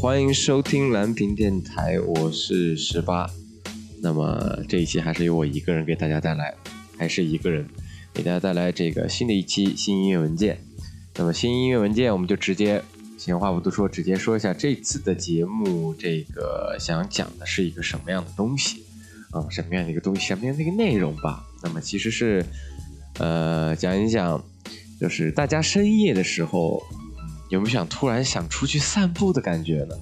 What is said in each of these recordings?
欢迎收听蓝屏电台，我是十八。那么这一期还是由我一个人给大家带来，还是一个人给大家带来这个新的一期新音乐文件。那么新音乐文件，我们就直接闲话不多说，直接说一下这次的节目，这个想讲的是一个什么样的东西啊？什么样的一个东西？什么样的一个内容吧？那么其实是呃讲一讲，就是大家深夜的时候。有没有想突然想出去散步的感觉呢？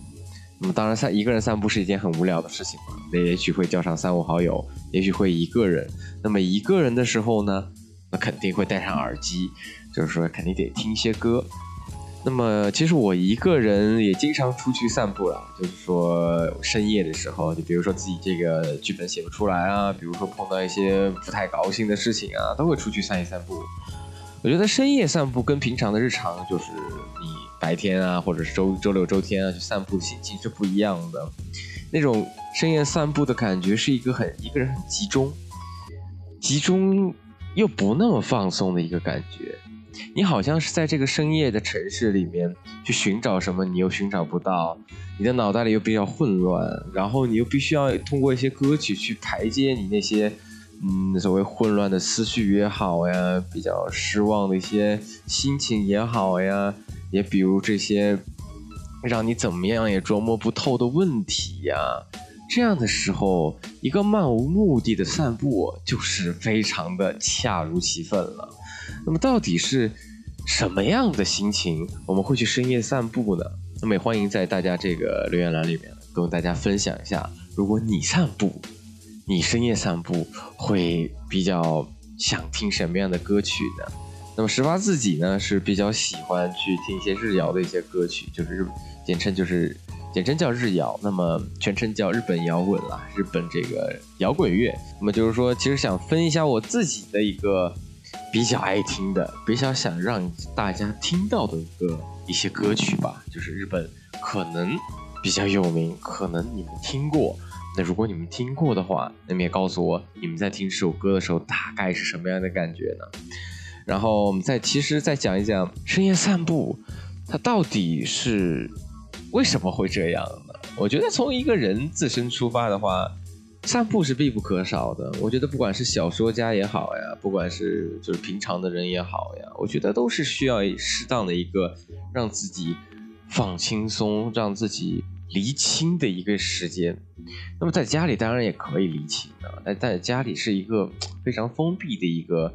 那么当然散一个人散步是一件很无聊的事情嘛。那也许会叫上三五好友，也许会一个人。那么一个人的时候呢，那肯定会戴上耳机，就是说肯定得听一些歌。那么其实我一个人也经常出去散步了，就是说深夜的时候，就比如说自己这个剧本写不出来啊，比如说碰到一些不太高兴的事情啊，都会出去散一散步。我觉得深夜散步跟平常的日常就是你。白天啊，或者是周周六周天啊，去散步心情是不一样的。那种深夜散步的感觉是一个很一个人很集中，集中又不那么放松的一个感觉。你好像是在这个深夜的城市里面去寻找什么，你又寻找不到，你的脑袋里又比较混乱，然后你又必须要通过一些歌曲去排解你那些嗯所谓混乱的思绪也好呀，比较失望的一些心情也好呀。也比如这些让你怎么样也琢磨不透的问题呀，这样的时候，一个漫无目的的散步就是非常的恰如其分了。那么，到底是什么样的心情我们会去深夜散步呢？那么，也欢迎在大家这个留言栏里面跟大家分享一下，如果你散步，你深夜散步会比较想听什么样的歌曲呢？那么十八自己呢是比较喜欢去听一些日谣的一些歌曲，就是日简称就是简称叫日谣，那么全称叫日本摇滚啦，日本这个摇滚乐。那么就是说，其实想分一下我自己的一个比较爱听的，比较想让大家听到的一个一些歌曲吧，就是日本可能比较有名，可能你们听过。那如果你们听过的话，那么也告诉我你们在听这首歌的时候大概是什么样的感觉呢？然后我们再其实再讲一讲深夜散步，它到底是为什么会这样呢？我觉得从一个人自身出发的话，散步是必不可少的。我觉得不管是小说家也好呀，不管是就是平常的人也好呀，我觉得都是需要适当的一个让自己放轻松、让自己离清的一个时间。那么在家里当然也可以离清的，但在家里是一个非常封闭的一个。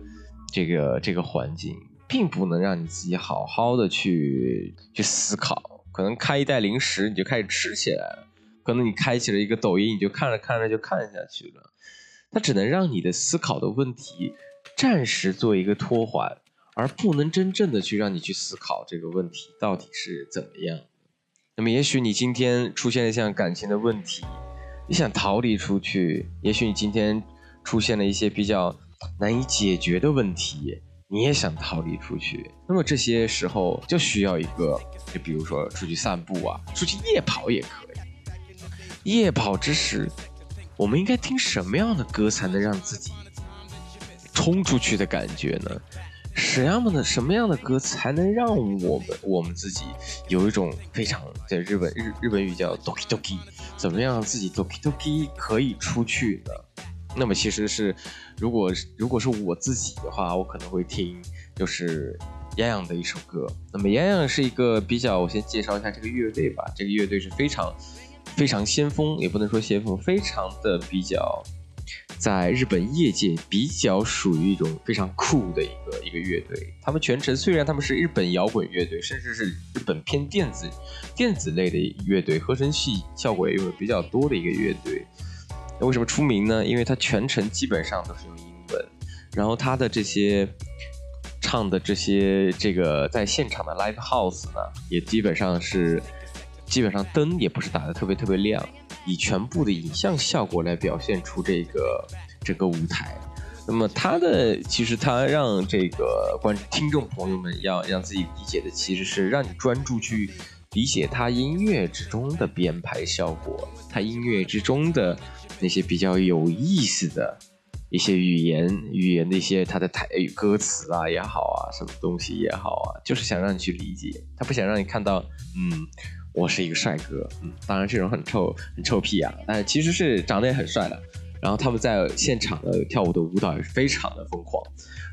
这个这个环境并不能让你自己好好的去去思考，可能开一袋零食你就开始吃起来了，可能你开启了一个抖音你就看着看着就看下去了，它只能让你的思考的问题暂时做一个拖缓，而不能真正的去让你去思考这个问题到底是怎么样。那么也许你今天出现了像感情的问题，你想逃离出去，也许你今天出现了一些比较。难以解决的问题，你也想逃离出去，那么这些时候就需要一个，就比如说出去散步啊，出去夜跑也可以。夜跑之时，我们应该听什么样的歌才能让自己冲出去的感觉呢？什么样的什么样的歌才能让我们我们自己有一种非常在日本日日本语叫 doki doki，怎么样自己 doki doki 可以出去呢？那么其实是，如果如果是我自己的话，我可能会听就是洋洋的一首歌。那么洋洋是一个比较，我先介绍一下这个乐队吧。这个乐队是非常非常先锋，也不能说先锋，非常的比较，在日本业界比较属于一种非常酷的一个一个乐队。他们全程虽然他们是日本摇滚乐队，甚至是日本偏电子电子类的乐队，合成器效果也用的比较多的一个乐队。为什么出名呢？因为他全程基本上都是用英文，然后他的这些唱的这些这个在现场的 live house 呢，也基本上是基本上灯也不是打的特别特别亮，以全部的影像效果来表现出这个整个舞台。那么他的其实他让这个观听众朋友们要让自己理解的其实是让你专注去理解他音乐之中的编排效果，他音乐之中的。那些比较有意思的一些语言，语言的一些它的台语歌词啊也好啊，什么东西也好啊，就是想让你去理解，他不想让你看到，嗯，我是一个帅哥，嗯，当然这种很臭很臭屁啊，但其实是长得也很帅的。然后他们在现场的跳舞的舞蹈也是非常的疯狂。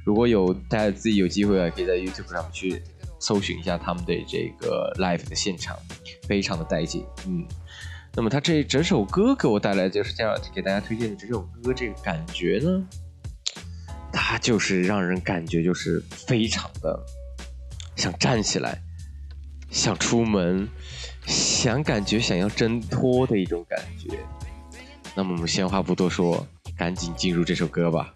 如果有大家自己有机会啊，可以在 YouTube 上去搜寻一下他们的这个 live 的现场，非常的带劲，嗯。那么他这整首歌给我带来就是这样给大家推荐的这首歌，这个感觉呢，它就是让人感觉就是非常的想站起来，想出门，想感觉想要挣脱的一种感觉。那么我们闲话不多说，赶紧进入这首歌吧。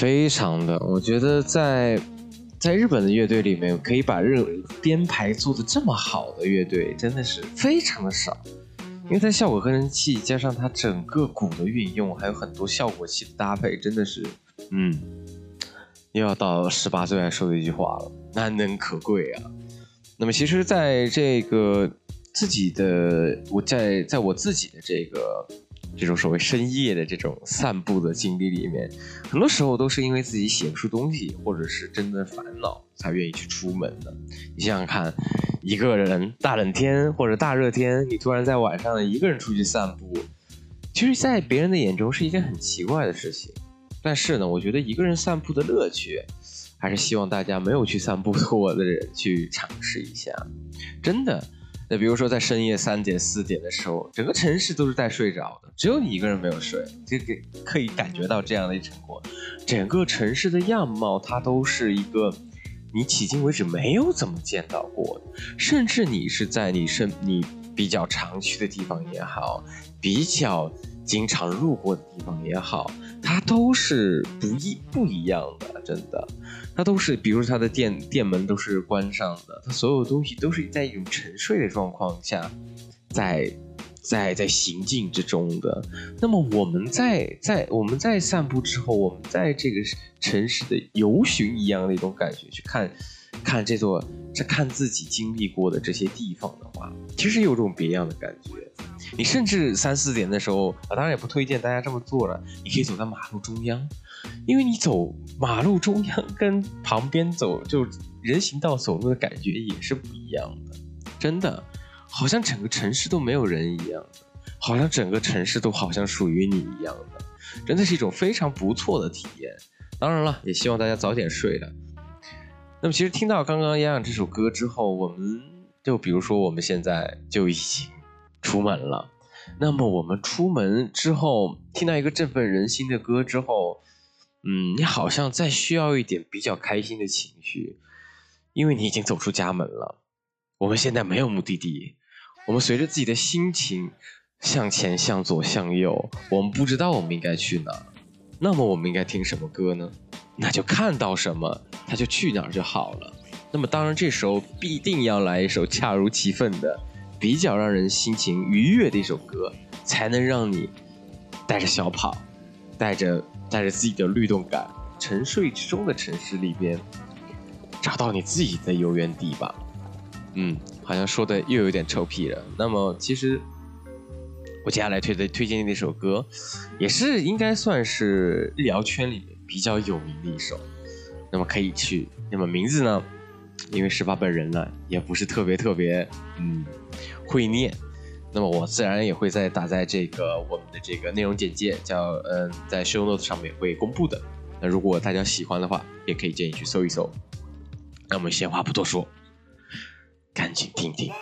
非常的，我觉得在在日本的乐队里面，可以把日编排做的这么好的乐队，真的是非常的少。因为它效果合成器加上它整个鼓的运用，还有很多效果器的搭配，真的是，嗯，又要到十八岁爱说的一句话了，难能可贵啊。那么其实，在这个自己的我在在我自己的这个。这种所谓深夜的这种散步的经历里面，很多时候都是因为自己写不出东西，或者是真的烦恼，才愿意去出门的。你想想看，一个人大冷天或者大热天，你突然在晚上一个人出去散步，其实，在别人的眼中是一件很奇怪的事情。但是呢，我觉得一个人散步的乐趣，还是希望大家没有去散步过的人去尝试一下，真的。那比如说，在深夜三点、四点的时候，整个城市都是在睡着的，只有你一个人没有睡，这个可以感觉到这样的一种过。整个城市的样貌，它都是一个你迄今为止没有怎么见到过的，甚至你是在你身你比较常去的地方也好，比较经常路过的地方也好，它都是不一不一样的，真的。它都是，比如它的店店门都是关上的，它所有东西都是在一种沉睡的状况下，在在在行进之中的。那么我们在在我们在散步之后，我们在这个城市的游巡一样的一种感觉去看，看这座，这看自己经历过的这些地方的话，其实有种别样的感觉。你甚至三四点的时候，啊，当然也不推荐大家这么做了，你可以走在马路中央。因为你走马路中央跟旁边走就人行道走路的感觉也是不一样的，真的，好像整个城市都没有人一样，好像整个城市都好像属于你一样的，真的是一种非常不错的体验。当然了，也希望大家早点睡了。那么，其实听到刚刚洋洋这首歌之后，我们就比如说我们现在就已经出门了，那么我们出门之后听到一个振奋人心的歌之后。嗯，你好像再需要一点比较开心的情绪，因为你已经走出家门了。我们现在没有目的地，我们随着自己的心情向前、向左、向右，我们不知道我们应该去哪。那么我们应该听什么歌呢？那就看到什么，他就去哪儿就好了。那么当然，这时候必定要来一首恰如其分的、比较让人心情愉悦的一首歌，才能让你带着小跑，带着。带着自己的律动感，沉睡之中的城市里边，找到你自己的游园地吧。嗯，好像说的又有点臭屁了。那么，其实我接下来推的推荐的那首歌，也是应该算是日谣圈里面比较有名的一首。那么可以去，那么名字呢？因为十八本人呢，也不是特别特别嗯会念。那么我自然也会在打在这个我们的这个内容简介，叫嗯，在 show notes 上面会公布的。那如果大家喜欢的话，也可以建议去搜一搜。那我们闲话不多说，赶紧听听。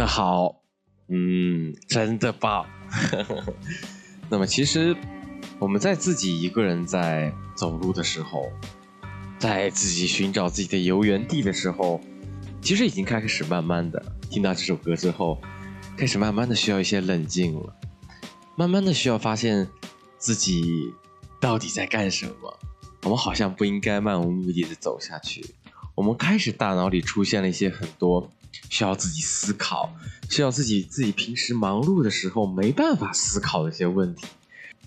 的好，嗯，真的棒。那么其实我们在自己一个人在走路的时候，在自己寻找自己的游园地的时候，其实已经开始慢慢的听到这首歌之后，开始慢慢的需要一些冷静了，慢慢的需要发现自己到底在干什么。我们好像不应该漫无目的的走下去。我们开始大脑里出现了一些很多需要自己思考、需要自己自己平时忙碌的时候没办法思考的一些问题。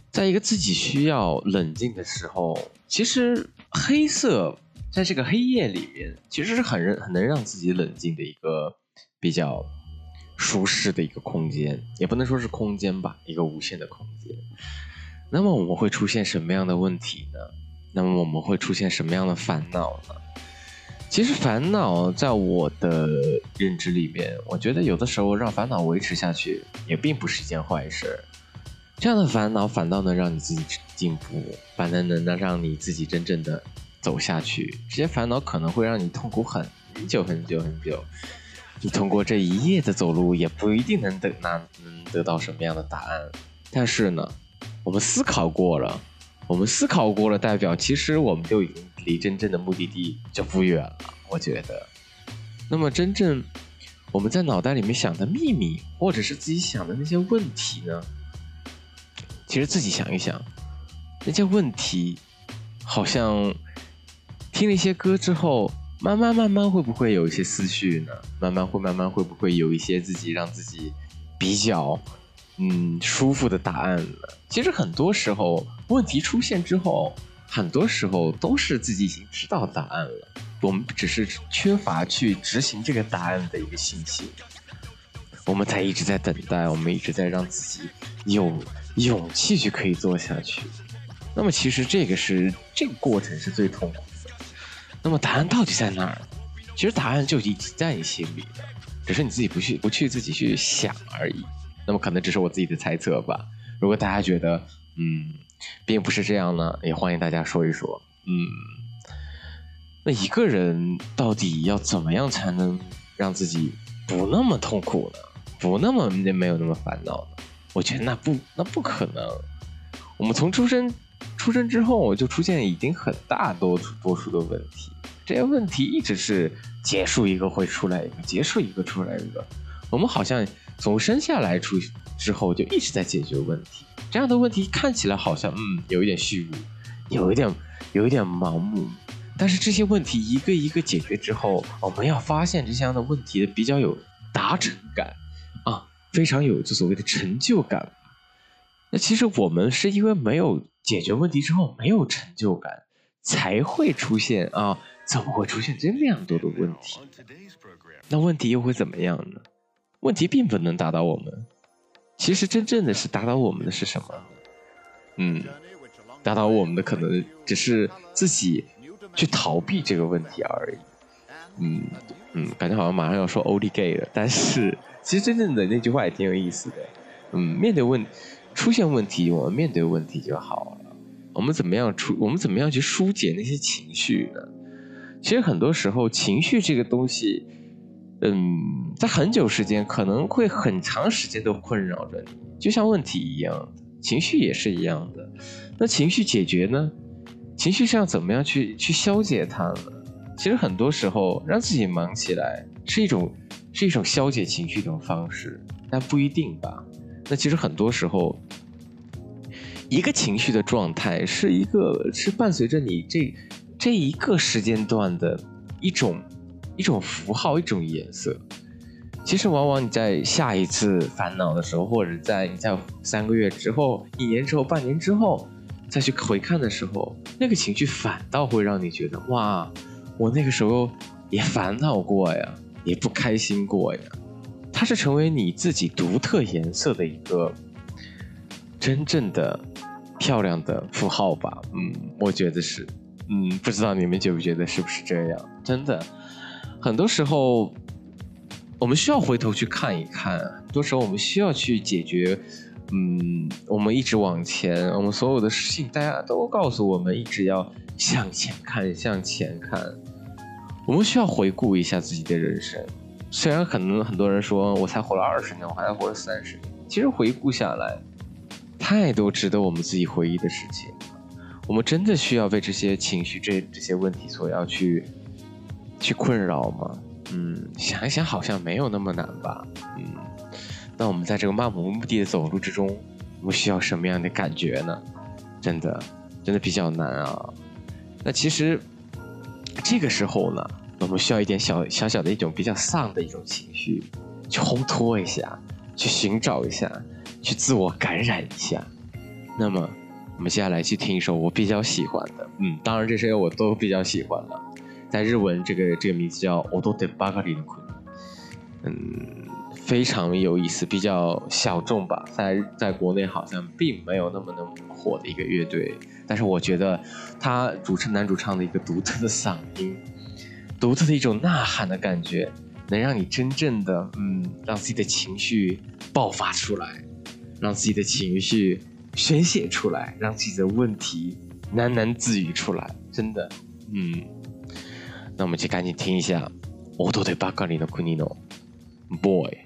在一个自己需要冷静的时候，其实黑色在这个黑夜里面，其实是很很很能让自己冷静的一个比较舒适的一个空间，也不能说是空间吧，一个无限的空间。那么我们会出现什么样的问题呢？那么我们会出现什么样的烦恼呢？其实烦恼在我的认知里面，我觉得有的时候让烦恼维持下去也并不是一件坏事。这样的烦恼反倒能让你自己进步，反倒能能让你自己真正的走下去。这些烦恼可能会让你痛苦很久很久很久。你通过这一夜的走路，也不一定能得那能得到什么样的答案。但是呢，我们思考过了，我们思考过了，代表其实我们就已经。离真正的目的地就不远了，我觉得。那么，真正我们在脑袋里面想的秘密，或者是自己想的那些问题呢？其实自己想一想，那些问题，好像听了一些歌之后，慢慢慢慢会不会有一些思绪呢？慢慢会慢慢会不会有一些自己让自己比较嗯舒服的答案了？其实很多时候，问题出现之后。很多时候都是自己已经知道答案了，我们只是缺乏去执行这个答案的一个信心。我们在一直在等待，我们一直在让自己有勇气去可以做下去。那么其实这个是这个过程是最痛苦的。那么答案到底在哪儿？其实答案就已经在你心里了，只是你自己不去不去自己去想而已。那么可能只是我自己的猜测吧。如果大家觉得，嗯。并不是这样呢，也欢迎大家说一说。嗯，那一个人到底要怎么样才能让自己不那么痛苦呢？不那么没有那么烦恼呢？我觉得那不那不可能。我们从出生出生之后就出现已经很大多多数的问题，这些问题一直是结束一个会出来一个，结束一个出来一个。我们好像从生下来出之后就一直在解决问题。这样的问题看起来好像嗯有一点虚无，有一点有一点盲目，但是这些问题一个一个解决之后，我们要发现这些样的问题比较有达成感啊，非常有就所谓的成就感。那其实我们是因为没有解决问题之后没有成就感，才会出现啊，怎么会出现这样多的问题？那问题又会怎么样呢？问题并不能打倒我们。其实真正的是打倒我们的是什么？嗯，打倒我们的可能只是自己去逃避这个问题而已。嗯嗯，感觉好像马上要说 “only gay” 了，但是其实真正的那句话也挺有意思的。嗯，面对问出现问题，我们面对问题就好了。我们怎么样出？我们怎么样去疏解那些情绪呢？其实很多时候，情绪这个东西。嗯，在很久时间可能会很长时间都困扰着你，就像问题一样，情绪也是一样的。那情绪解决呢？情绪是要怎么样去去消解它呢？其实很多时候让自己忙起来是一种是一种消解情绪的方式，但不一定吧。那其实很多时候，一个情绪的状态是一个是伴随着你这这一个时间段的一种。一种符号，一种颜色。其实，往往你在下一次烦恼的时候，或者在你在三个月之后、一年之后、半年之后再去回看的时候，那个情绪反倒会让你觉得：哇，我那个时候也烦恼过呀，也不开心过呀。它是成为你自己独特颜色的一个真正的漂亮的符号吧？嗯，我觉得是。嗯，不知道你们觉不觉得是不是这样？真的。很多时候，我们需要回头去看一看。很多时候，我们需要去解决。嗯，我们一直往前，我们所有的事情，大家都告诉我们，一直要向前看，向前看。我们需要回顾一下自己的人生，虽然可能很多人说我才活了二十年，我还活了三十年，其实回顾下来，太多值得我们自己回忆的事情。我们真的需要被这些情绪、这这些问题所要去去困扰吗？嗯，想一想，好像没有那么难吧。嗯，那我们在这个漫无目的的走路之中，我们需要什么样的感觉呢？真的，真的比较难啊。那其实这个时候呢？我们需要一点小小小的一种比较丧的一种情绪，去烘托一下，去寻找一下，去自我感染一下。那么，我们接下来去听一首我比较喜欢的，嗯，当然这些我都比较喜欢了。在日文，这个这个名字叫《Odote Bagari》的嗯，非常有意思，比较小众吧，在在国内好像并没有那么那么火的一个乐队，但是我觉得他主唱男主唱的一个独特的嗓音。独特的一种呐喊的感觉，能让你真正的嗯，让自己的情绪爆发出来，让自己的情绪宣泄出来，让自己的问题喃喃自语出来，真的，嗯，那我们就赶紧听一下《我都对巴卡里的库尼诺》，Boy。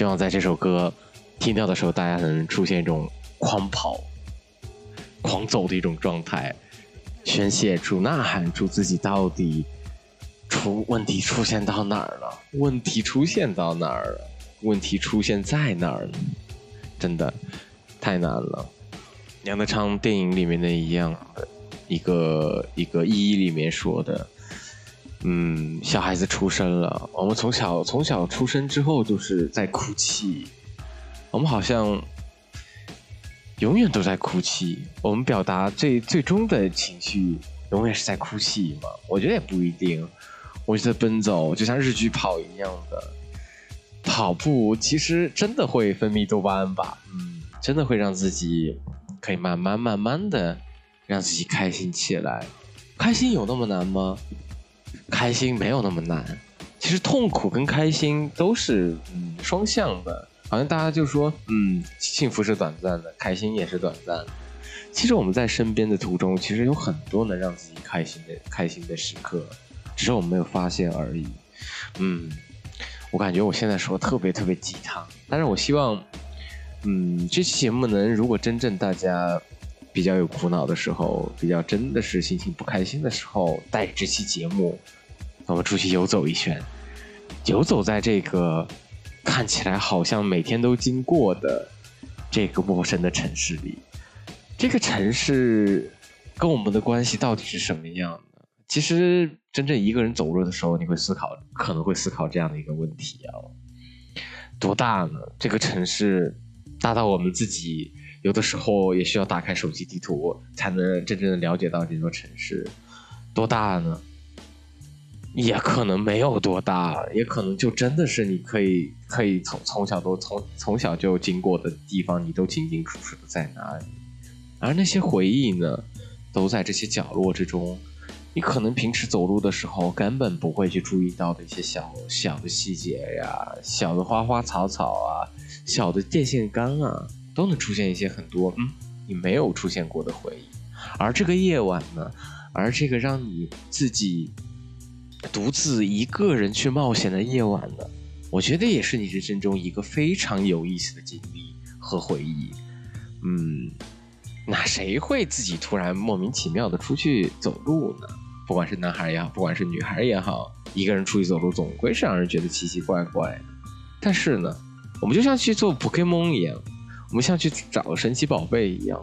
希望在这首歌听到的时候，大家能出现一种狂跑、狂走的一种状态，宣泄出、呐喊出自己到底出问题出现到哪儿了？问题出现到哪儿了？问题出现在哪儿呢？真的太难了。杨德昌电影里面的一样一个一个一里面说的。嗯，小孩子出生了，我们从小从小出生之后就是在哭泣，我们好像永远都在哭泣。我们表达最最终的情绪，永远是在哭泣吗？我觉得也不一定。我觉得奔走就像日剧跑一样的，跑步其实真的会分泌多巴胺吧？嗯，真的会让自己可以慢慢慢慢的让自己开心起来。开心有那么难吗？开心没有那么难，其实痛苦跟开心都是嗯双向的，好像大家就说嗯幸福是短暂的，开心也是短暂的。其实我们在身边的途中，其实有很多能让自己开心的开心的时刻，只是我们没有发现而已。嗯，我感觉我现在说特别特别鸡汤，但是我希望嗯这期节目能如果真正大家比较有苦恼的时候，比较真的是心情不开心的时候，带这期节目。我们出去游走一圈，游走在这个看起来好像每天都经过的这个陌生的城市里，这个城市跟我们的关系到底是什么样的？其实真正一个人走路的时候，你会思考，可能会思考这样的一个问题啊：多大呢？这个城市大到我们自己有的时候也需要打开手机地图才能真正的了解到这座城市多大呢？也可能没有多大，也可能就真的是你可以可以从从小都从从小就经过的地方，你都清清楚楚的在哪里。而那些回忆呢，都在这些角落之中。你可能平时走路的时候根本不会去注意到的一些小小的细节呀，小的花花草草啊，小的电线杆啊，都能出现一些很多嗯你没有出现过的回忆。而这个夜晚呢，而这个让你自己。独自一个人去冒险的夜晚呢，我觉得也是你人生中一个非常有意思的经历和回忆。嗯，那谁会自己突然莫名其妙的出去走路呢？不管是男孩也好，不管是女孩也好，一个人出去走路总归是让人觉得奇奇怪怪。但是呢，我们就像去做 Pokemon 一样，我们像去找神奇宝贝一样，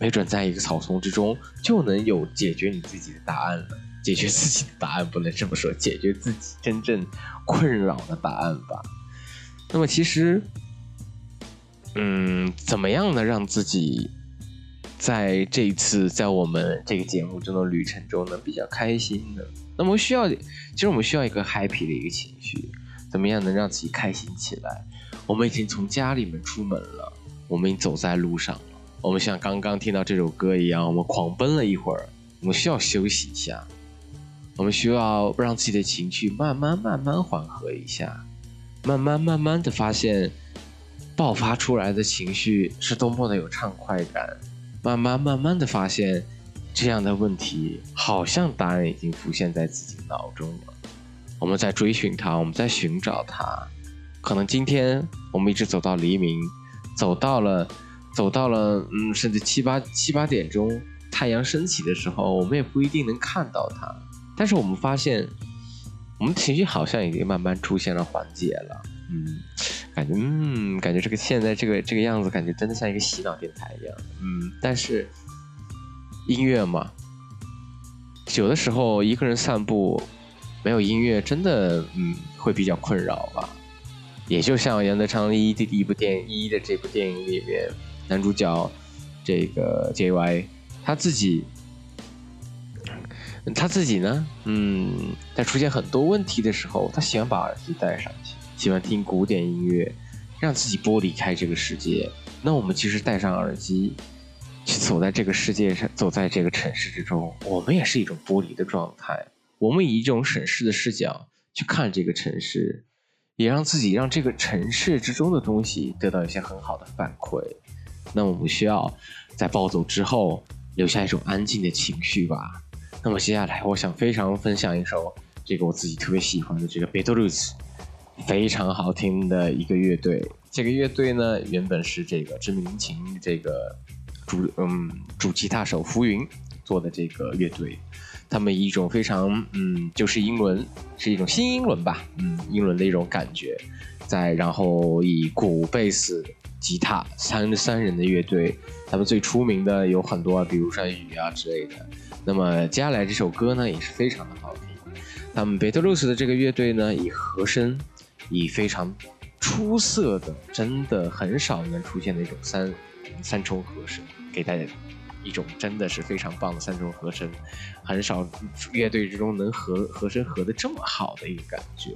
没准在一个草丛之中就能有解决你自己的答案了。解决自己的答案不能这么说，解决自己真正困扰的答案吧。那么其实，嗯，怎么样呢？让自己在这一次在我们这个节目中的旅程中呢比较开心呢？那么需要，其实我们需要一个 happy 的一个情绪。怎么样能让自己开心起来？我们已经从家里面出门了，我们已经走在路上了。我们像刚刚听到这首歌一样，我们狂奔了一会儿，我们需要休息一下。我们需要让自己的情绪慢慢慢慢缓和一下，慢慢慢慢的发现，爆发出来的情绪是多么的有畅快感，慢慢慢慢的发现，这样的问题好像答案已经浮现在自己脑中了。我们在追寻它，我们在寻找它，可能今天我们一直走到黎明，走到了，走到了，嗯，甚至七八七八点钟，太阳升起的时候，我们也不一定能看到它。但是我们发现，我们情绪好像已经慢慢出现了缓解了，嗯，感觉嗯，感觉这个现在这个这个样子，感觉真的像一个洗脑电台一样，嗯。但是音乐嘛，有的时候一个人散步，没有音乐，真的嗯会比较困扰吧。也就像杨德昌一的第一部电影一的这部电影里面，男主角这个 JY 他自己。他自己呢，嗯，在出现很多问题的时候，他喜欢把耳机戴上去，喜欢听古典音乐，让自己剥离开这个世界。那我们其实戴上耳机，去走在这个世界上，走在这个城市之中，我们也是一种剥离的状态。我们以一种审视的视角去看这个城市，也让自己让这个城市之中的东西得到一些很好的反馈。那我们需要在暴走之后留下一种安静的情绪吧。那么接下来，我想非常分享一首这个我自己特别喜欢的这个 Beatles 非常好听的一个乐队。这个乐队呢，原本是这个知名琴这个主嗯主吉他手浮云做的这个乐队。他们以一种非常嗯，就是英伦，是一种新英伦吧，嗯，英伦的一种感觉。再然后以鼓、贝斯、吉他三三人的乐队，他们最出名的有很多，比如山雨啊之类的。那么接下来这首歌呢，也是非常的好听。他们贝特鲁斯的这个乐队呢，以和声，以非常出色的，真的很少能出现的一种三三重和声，给大家。一种真的是非常棒的三重和声，很少乐队之中能和和声和的这么好的一个感觉。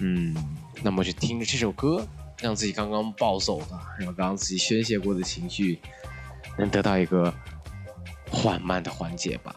嗯，那么就听着这首歌，让自己刚刚暴走的，让刚刚自己宣泄过的情绪，能得到一个缓慢的缓解吧。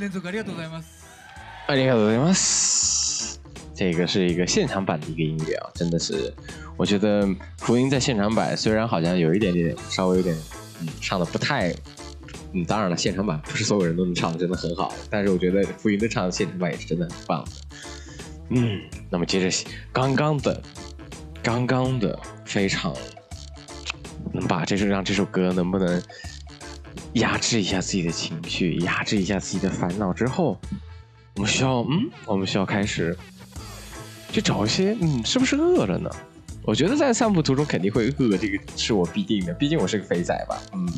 連続ありがとうございます。ありがとうございます。这个是一个现场版的一个音乐啊，真的是，我觉得福音在现场版虽然好像有一点点稍微有点，嗯，唱的不太，嗯，当然了，现场版不是所有人都能唱的真的很好，但是我觉得福音的唱现场版也是真的很棒。嗯，那么接着刚刚的，刚刚的非常，能把这首让这首歌能不能压制一下自己的情绪，压制一下自己的烦恼之后，我们需要嗯，我们需要开始去找一些嗯，是不是饿了呢？我觉得在散步途中肯定会饿，这个是我必定的，毕竟我是个肥仔吧。嗯，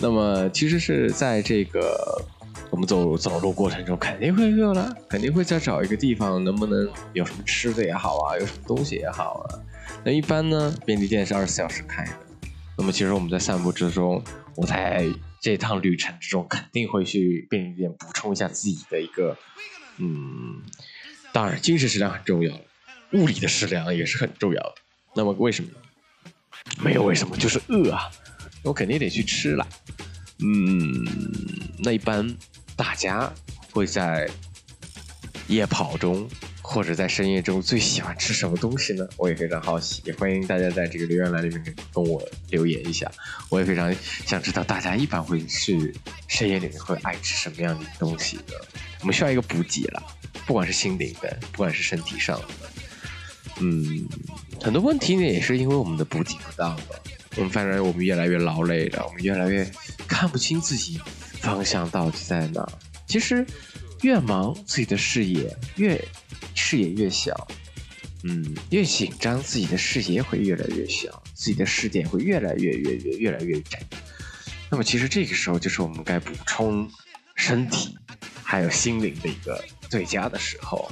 那么其实是在这个我们走走路过程中肯定会饿了，肯定会再找一个地方，能不能有什么吃的也好啊，有什么东西也好啊。那一般呢，便利店是二十四小时开的。那么其实我们在散步之中，我在这趟旅程之中肯定会去便利店补充一下自己的一个，嗯，当然精神食粮很重要，物理的食粮也是很重要的。那么为什么？没有为什么，就是饿啊，我肯定得去吃了。嗯，那一般大家会在夜跑中或者在深夜中最喜欢吃什么东西呢？我也非常好奇，也欢迎大家在这个留言栏里面跟我留言一下。我也非常想知道大家一般会去深夜里面会爱吃什么样的东西呢？我们需要一个补给了，不管是心灵的，不管是身体上的。嗯，很多问题呢也是因为我们的补给不当了。我们发现我们越来越劳累了，我们越来越看不清自己方向到底在哪。其实越忙，自己的视野越视野越小，嗯，越紧张，自己的视野会越来越小，自己的视点会越来越越越越来越窄。那么其实这个时候就是我们该补充身体还有心灵的一个最佳的时候。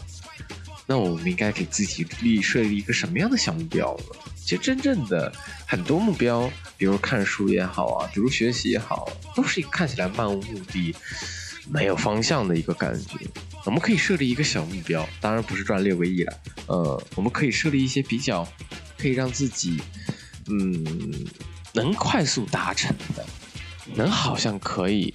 那我们应该给自己立设立一个什么样的小目标呢？其实真正的很多目标，比如看书也好啊，比如学习也好，都是一个看起来漫无目的、没有方向的一个感觉。我们可以设立一个小目标，当然不是赚六个亿了，呃，我们可以设立一些比较可以让自己，嗯，能快速达成的，能好像可以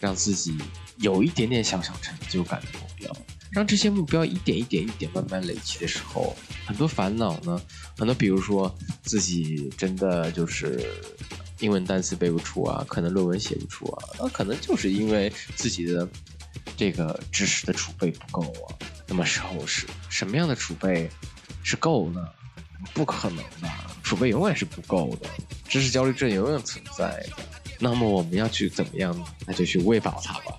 让自己有一点点小小成就感的目标。让这些目标一点一点一点慢慢累积的时候，很多烦恼呢，很多比如说自己真的就是英文单词背不出啊，可能论文写不出啊，那可能就是因为自己的这个知识的储备不够啊。那么时候是什么样的储备是够呢？不可能的，储备永远是不够的，知识焦虑症永远存在的。那么我们要去怎么样？那就去喂饱它吧。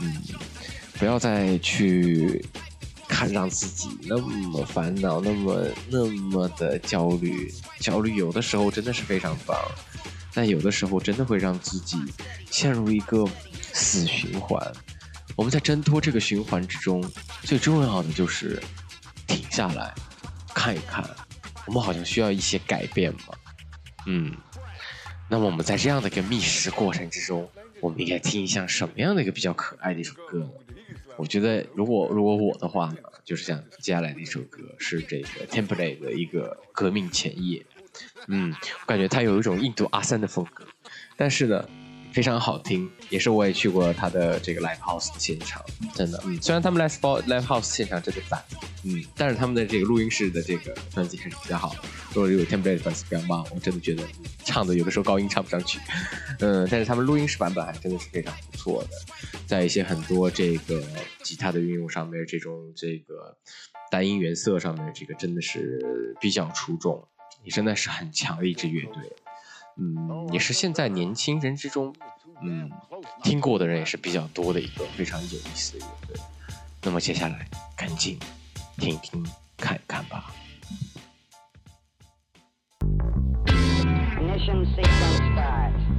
嗯。不要再去看让自己那么烦恼，那么那么的焦虑。焦虑有的时候真的是非常棒，但有的时候真的会让自己陷入一个死循环。我们在挣脱这个循环之中，最重要的就是停下来看一看，我们好像需要一些改变嘛。嗯，那么我们在这样的一个觅食过程之中，我们应该听一下什么样的一个比较可爱的一首歌呢？我觉得，如果如果我的话呢，就是像接下来的一首歌是这个 Template 的一个革命前夜，嗯，我感觉他有一种印度阿三的风格，但是呢，非常好听，也是我也去过他的这个 Live House 的现场，真的，嗯，虽然他们 Live Live House 现场真的赞，嗯，但是他们的这个录音室的这个专辑还是比较好的。如果有 Template 粉丝不要骂，我真的觉得唱的有的时候高音唱不上去，嗯，但是他们录音室版本还真的是非常不错的。在一些很多这个吉他的运用上面，这种这个单音原色上面，这个真的是比较出众，也真的是很强的一支乐队。嗯，也是现在年轻人之中，嗯，听过的人也是比较多的一个非常有意思的乐队。那么接下来赶紧听一听看一看吧。Ignition sequence start.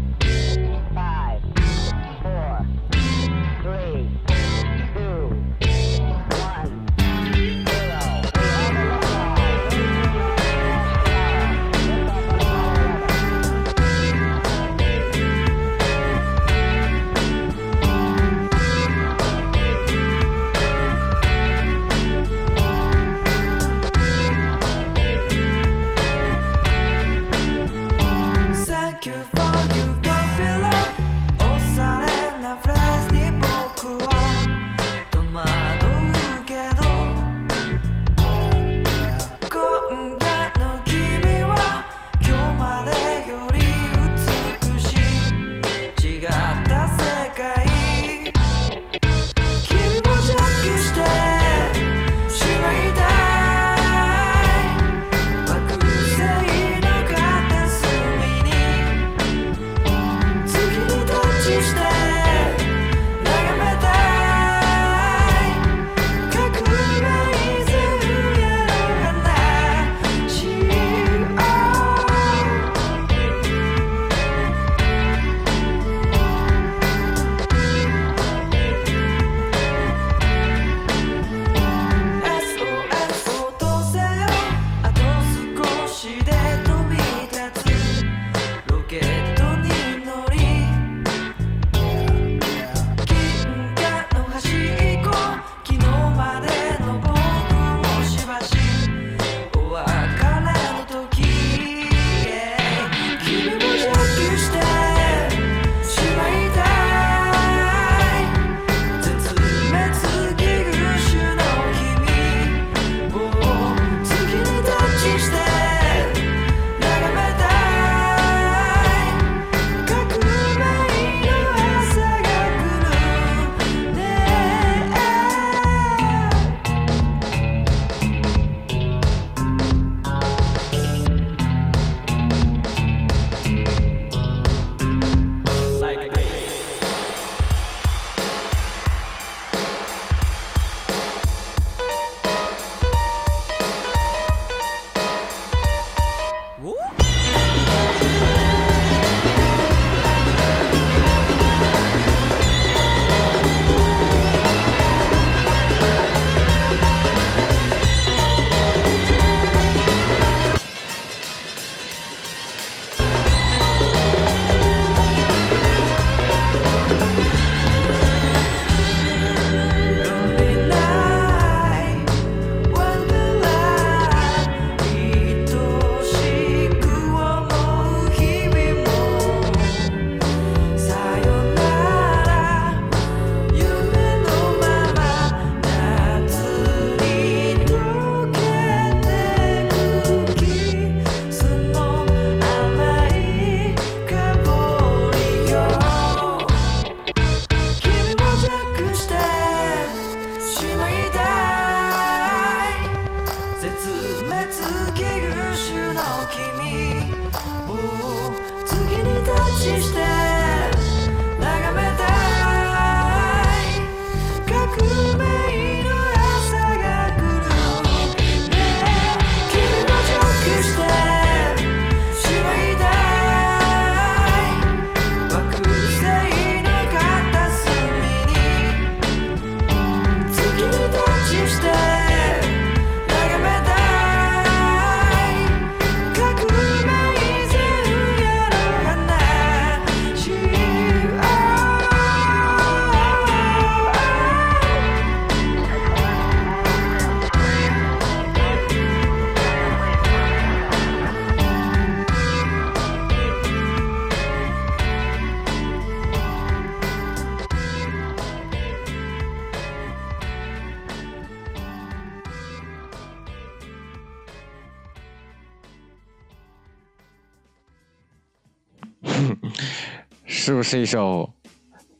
是一首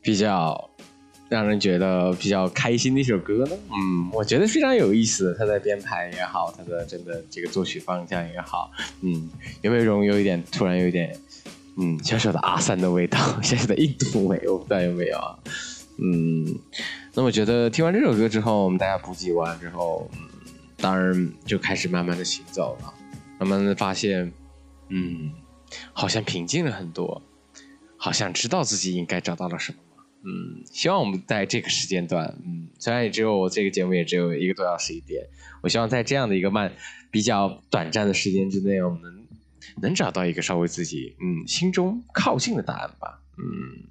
比较让人觉得比较开心的一首歌呢？嗯，我觉得非常有意思。它的编排也好，它的真的这个作曲方向也好，嗯，有没有一种有一点突然有一点嗯小小的阿三的味道，小小的印度味，我不知道有没有啊？嗯，那我觉得听完这首歌之后，我们大家补给完之后，嗯，当然就开始慢慢的行走了，慢慢的发现，嗯，好像平静了很多，好像知道自己应该找到了什么。嗯，希望我们在这个时间段，嗯，虽然也只有这个节目也只有一个多小时一点，我希望在这样的一个慢、比较短暂的时间之内，我们能能找到一个稍微自己嗯心中靠近的答案吧。嗯，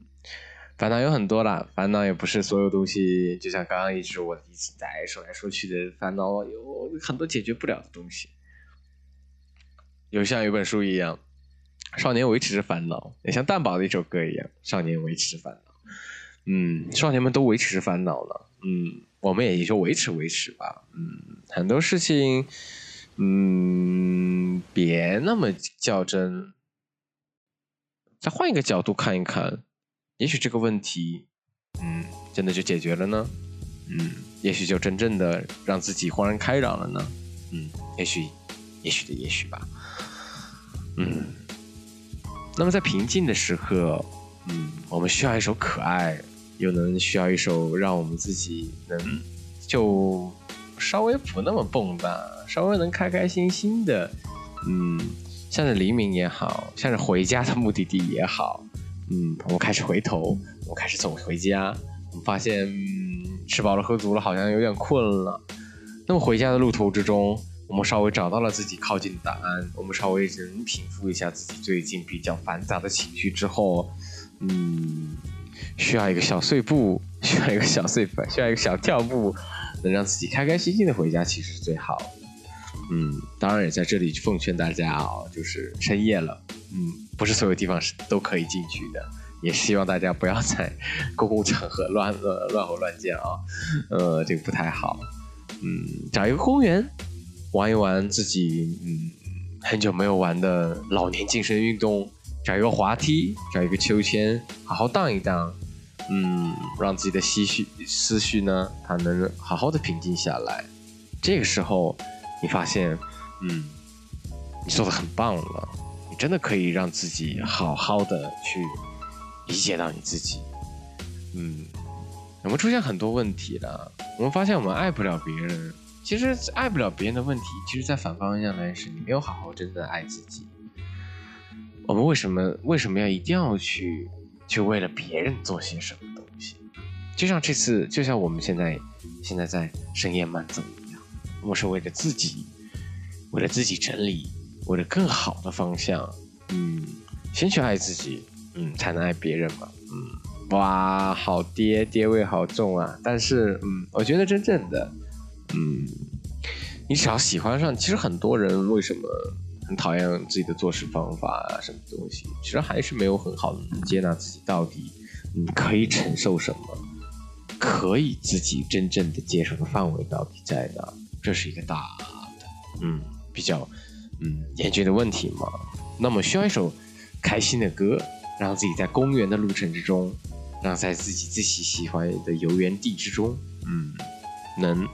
烦恼有很多啦，烦恼也不是所有东西，就像刚刚一直我一直在说来说去的烦恼，有很多解决不了的东西，有像有本书一样，《少年维持着烦恼》，也像蛋堡的一首歌一样，《少年维持着烦恼》。嗯，少年们都维持着烦恼了，嗯，我们也就维持维持吧，嗯，很多事情，嗯，别那么较真，再换一个角度看一看，也许这个问题，嗯，真的就解决了呢，嗯，也许就真正的让自己豁然开朗了呢，嗯，也许，也许的也许吧，嗯，那么在平静的时刻，嗯，我们需要一首可爱。又能需要一首让我们自己能就稍微不那么蹦跶，稍微能开开心心的，嗯，向着黎明也好，向着回家的目的地也好，嗯，我们开始回头，我们开始走回家，我们发现，吃饱了喝足了，好像有点困了。那么回家的路途之中，我们稍微找到了自己靠近的答案，我们稍微能平复一下自己最近比较繁杂的情绪之后，嗯。需要一个小碎步，需要一个小碎步，需要一个小跳步，能让自己开开心心的回家，其实是最好的。嗯，当然也在这里奉劝大家啊，就是深夜了，嗯，不是所有地方是都可以进去的，也希望大家不要在公共场合乱乱乱吼乱叫啊，呃，这个不太好。嗯，找一个公园玩一玩自己嗯很久没有玩的老年健身运动，找一个滑梯，找一个秋千，好好荡一荡。嗯，让自己的思绪思绪呢，它能好好的平静下来。这个时候，你发现，嗯，你做的很棒了，你真的可以让自己好好的去理解到你自己。嗯，我们出现很多问题了，我们发现我们爱不了别人。其实爱不了别人的问题，其实在反方向来是你没有好好真正爱自己。我们为什么为什么要一定要去？去为了别人做些什么东西，就像这次，就像我们现在现在在深夜慢走一样，我是为了自己，为了自己整理，为了更好的方向，嗯，先去爱自己，嗯，才能爱别人嘛，嗯，哇，好爹爹味好重啊！但是，嗯，我觉得真正的，嗯，你只要喜欢上，其实很多人为什么？很讨厌自己的做事方法啊，什么东西，其实还是没有很好的接纳自己到底，嗯，可以承受什么，可以自己真正的接受的范围到底在哪？这是一个大的，嗯，比较，嗯，严峻的问题嘛。那么需要一首开心的歌，让自己在公园的路程之中，让在自己自己喜欢的游园地之中，嗯，能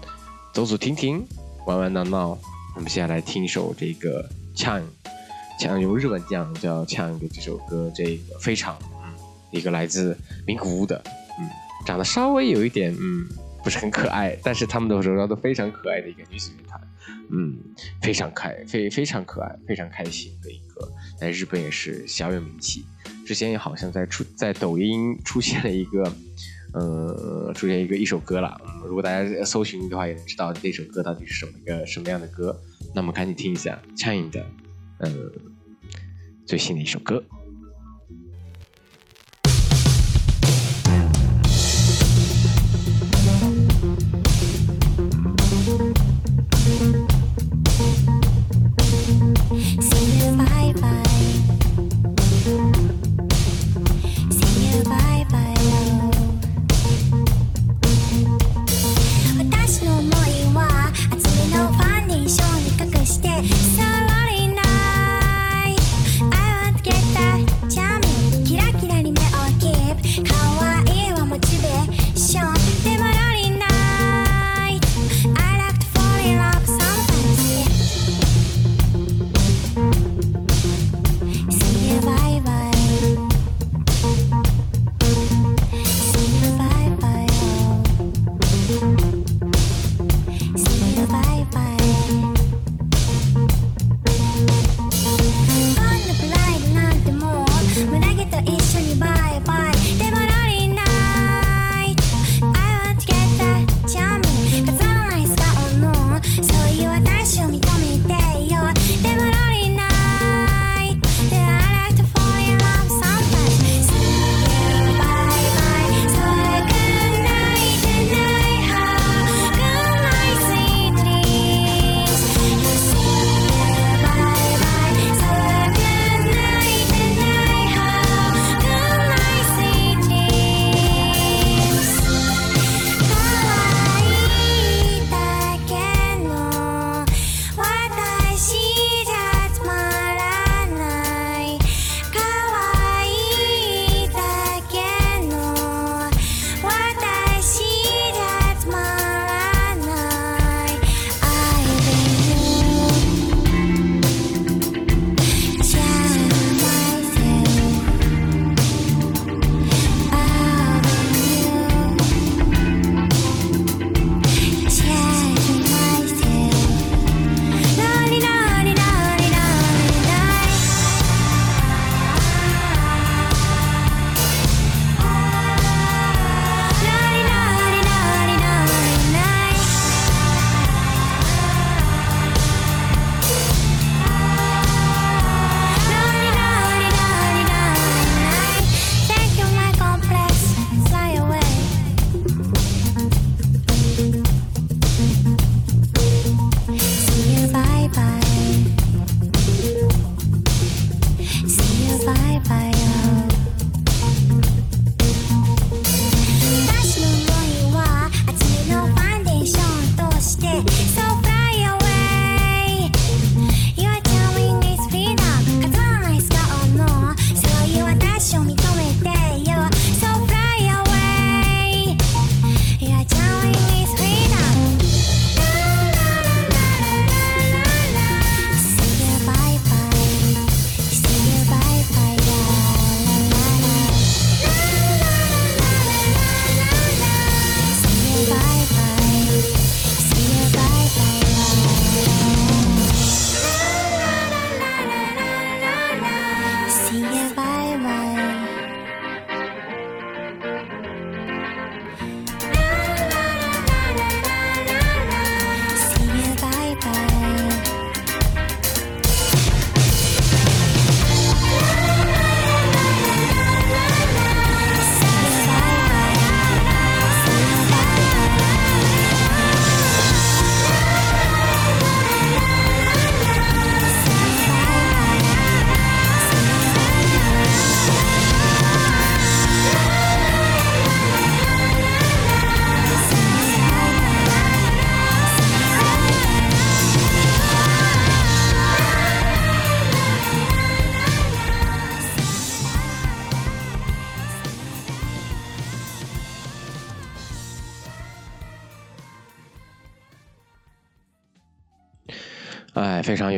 走走停停，玩玩闹闹。我们接下来听一首这个。唱，唱用日文讲叫唱的这首歌，这个非常，一个来自名古屋的，嗯，长得稍微有一点嗯，不是很可爱，但是他们的柔柔都非常可爱的一个女子乐团，嗯，非常开，非非常可爱，非常开心的一个，在日本也是小有名气，之前也好像在出在抖音出现了一个，呃，出现一个一首歌了，如果大家搜寻的话，也能知道那首歌到底是什么一个什么样的歌。那我们赶紧听一下 China 的，呃，最新的一首歌。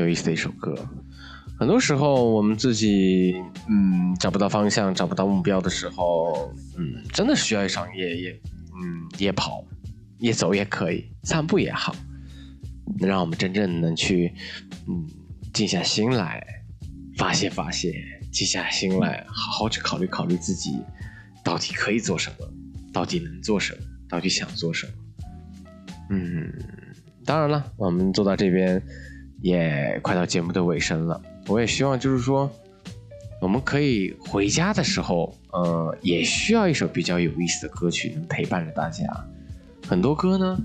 有意思的一首歌。很多时候，我们自己嗯找不到方向、找不到目标的时候，嗯，真的需要一场夜夜嗯夜跑、夜走也可以，散步也好，能让我们真正能去嗯静下心来，发泄发泄，静下心来，好好去考虑考虑自己到底可以做什么，到底能做什么，到底想做什么。嗯，当然了，我们做到这边也快到节目的尾声了。我也希望就是说，我们可以回家的时候，呃，也需要一首比较有意思的歌曲能陪伴着大家。很多歌呢，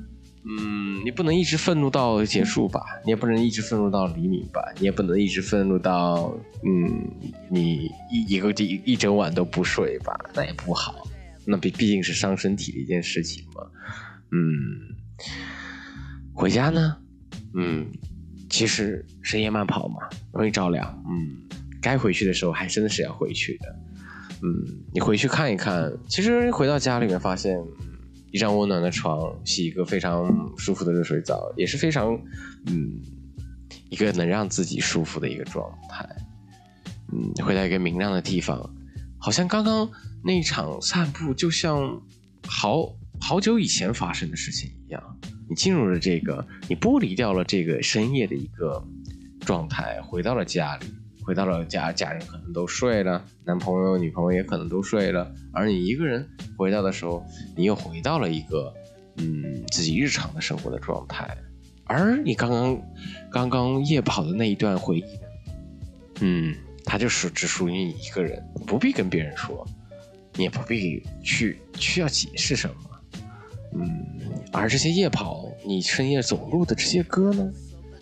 嗯，你不能一直愤怒到结束吧，你也不能一直愤怒到黎明吧，你也不能一直愤怒到，嗯，你一一个一一整晚都不睡吧，那也不好。那毕毕竟是伤身体的一件事情嘛，嗯，回家呢，嗯。其实深夜慢跑嘛，容易着凉。嗯，该回去的时候还真的是要回去的。嗯，你回去看一看，其实回到家里面发现，一张温暖的床，洗一个非常舒服的热水澡，也是非常，嗯，一个能让自己舒服的一个状态。嗯，回到一个明亮的地方，好像刚刚那一场散步，就像好好久以前发生的事情一样。你进入了这个，你剥离掉了这个深夜的一个状态，回到了家里，回到了家，家人可能都睡了，男朋友、女朋友也可能都睡了，而你一个人回到的时候，你又回到了一个嗯自己日常的生活的状态，而你刚刚刚刚夜跑的那一段回忆，嗯，它就是只属于你一个人，不必跟别人说，你也不必去需要解释什么。嗯，而这些夜跑、你深夜走路的这些歌呢，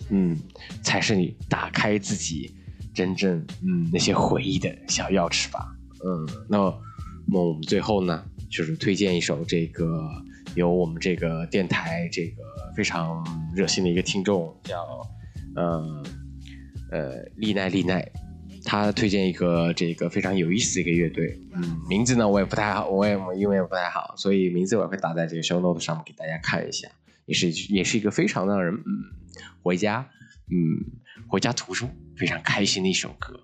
嗯，才是你打开自己真正嗯那些回忆的小钥匙吧。嗯，那么我们最后呢，就是推荐一首这个由我们这个电台这个非常热心的一个听众叫呃呃丽奈丽奈。他推荐一个这个非常有意思的一个乐队，嗯，名字呢我也不太好，我也因为不太好，所以名字我也会打在这个 show note 上面给大家看一下，也是也是一个非常让人嗯回家嗯回家途中非常开心的一首歌。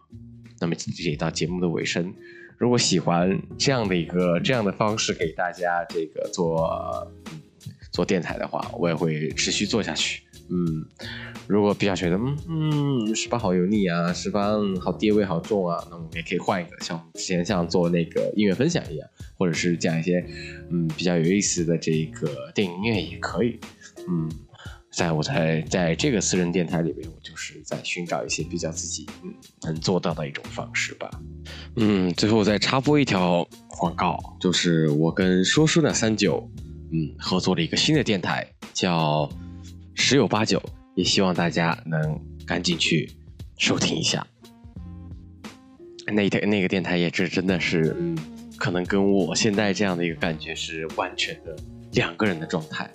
那么也到节目的尾声，如果喜欢这样的一个这样的方式给大家这个做做电台的话，我也会持续做下去。嗯，如果比较觉得嗯嗯十八好油腻啊，十八好爹味好重啊，那我们也可以换一个，像之前像做那个音乐分享一样，或者是讲一些嗯比较有意思的这个电影音乐也可以。嗯，在我在在这个私人电台里面，我就是在寻找一些比较自己嗯能做到的一种方式吧。嗯，最后再插播一条广告，就是我跟说书的三九嗯合作了一个新的电台，叫。十有八九，也希望大家能赶紧去收听一下。那一台那个电台也是真的是，嗯，可能跟我现在这样的一个感觉是完全的两个人的状态。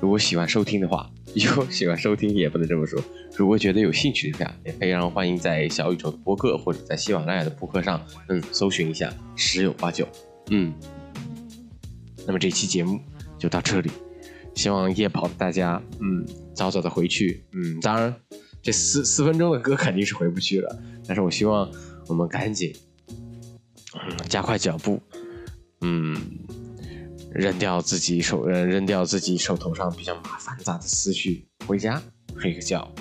如果喜欢收听的话，有喜欢收听也不能这么说。如果觉得有兴趣的话，也非常欢迎在小宇宙的播客或者在喜马拉雅的播客上，嗯，搜寻一下十有八九，嗯。那么这期节目就到这里。希望夜跑的大家，嗯，早早的回去，嗯，当然，这四四分钟的歌肯定是回不去了，但是我希望我们赶紧，嗯，加快脚步，嗯，扔掉自己手，扔掉自己手头上比较麻烦杂的思绪，回家睡个觉，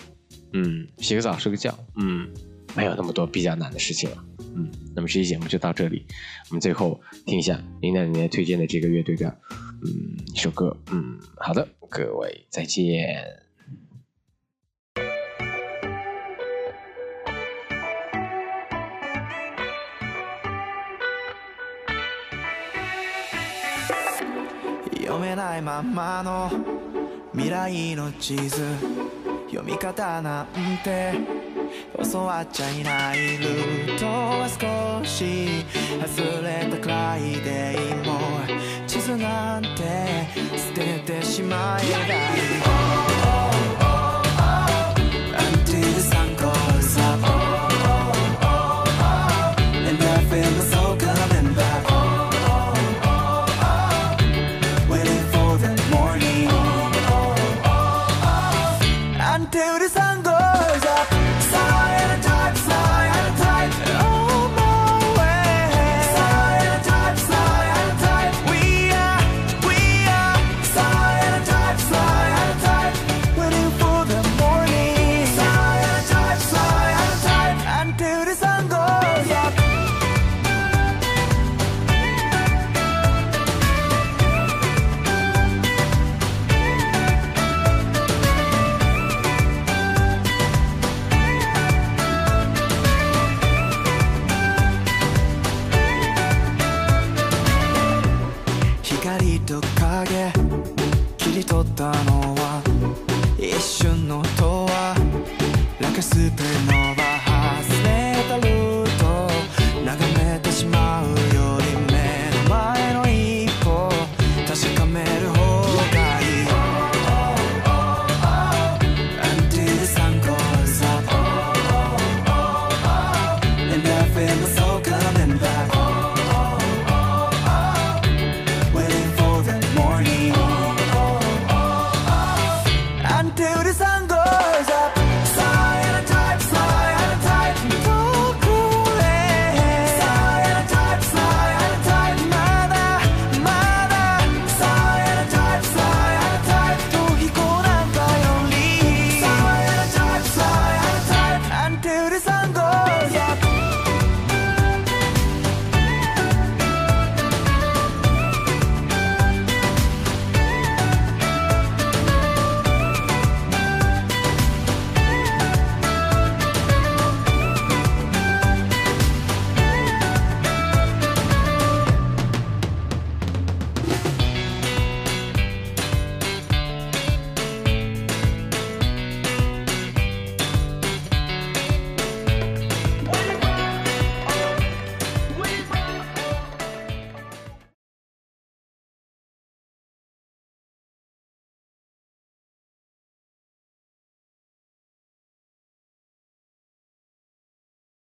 嗯，洗个澡睡个觉，嗯，没有那么多比较难的事情了，嗯，那么这期节目就到这里，我们最后听一下林奶奶推荐的这个乐队的。嗯，一首歌，嗯，好的，各位再见。読めないままの未来の地図。読み方なんて教わっちゃいないルートは少し外れたくらいでいいも地図なんて捨ててしまえばいい。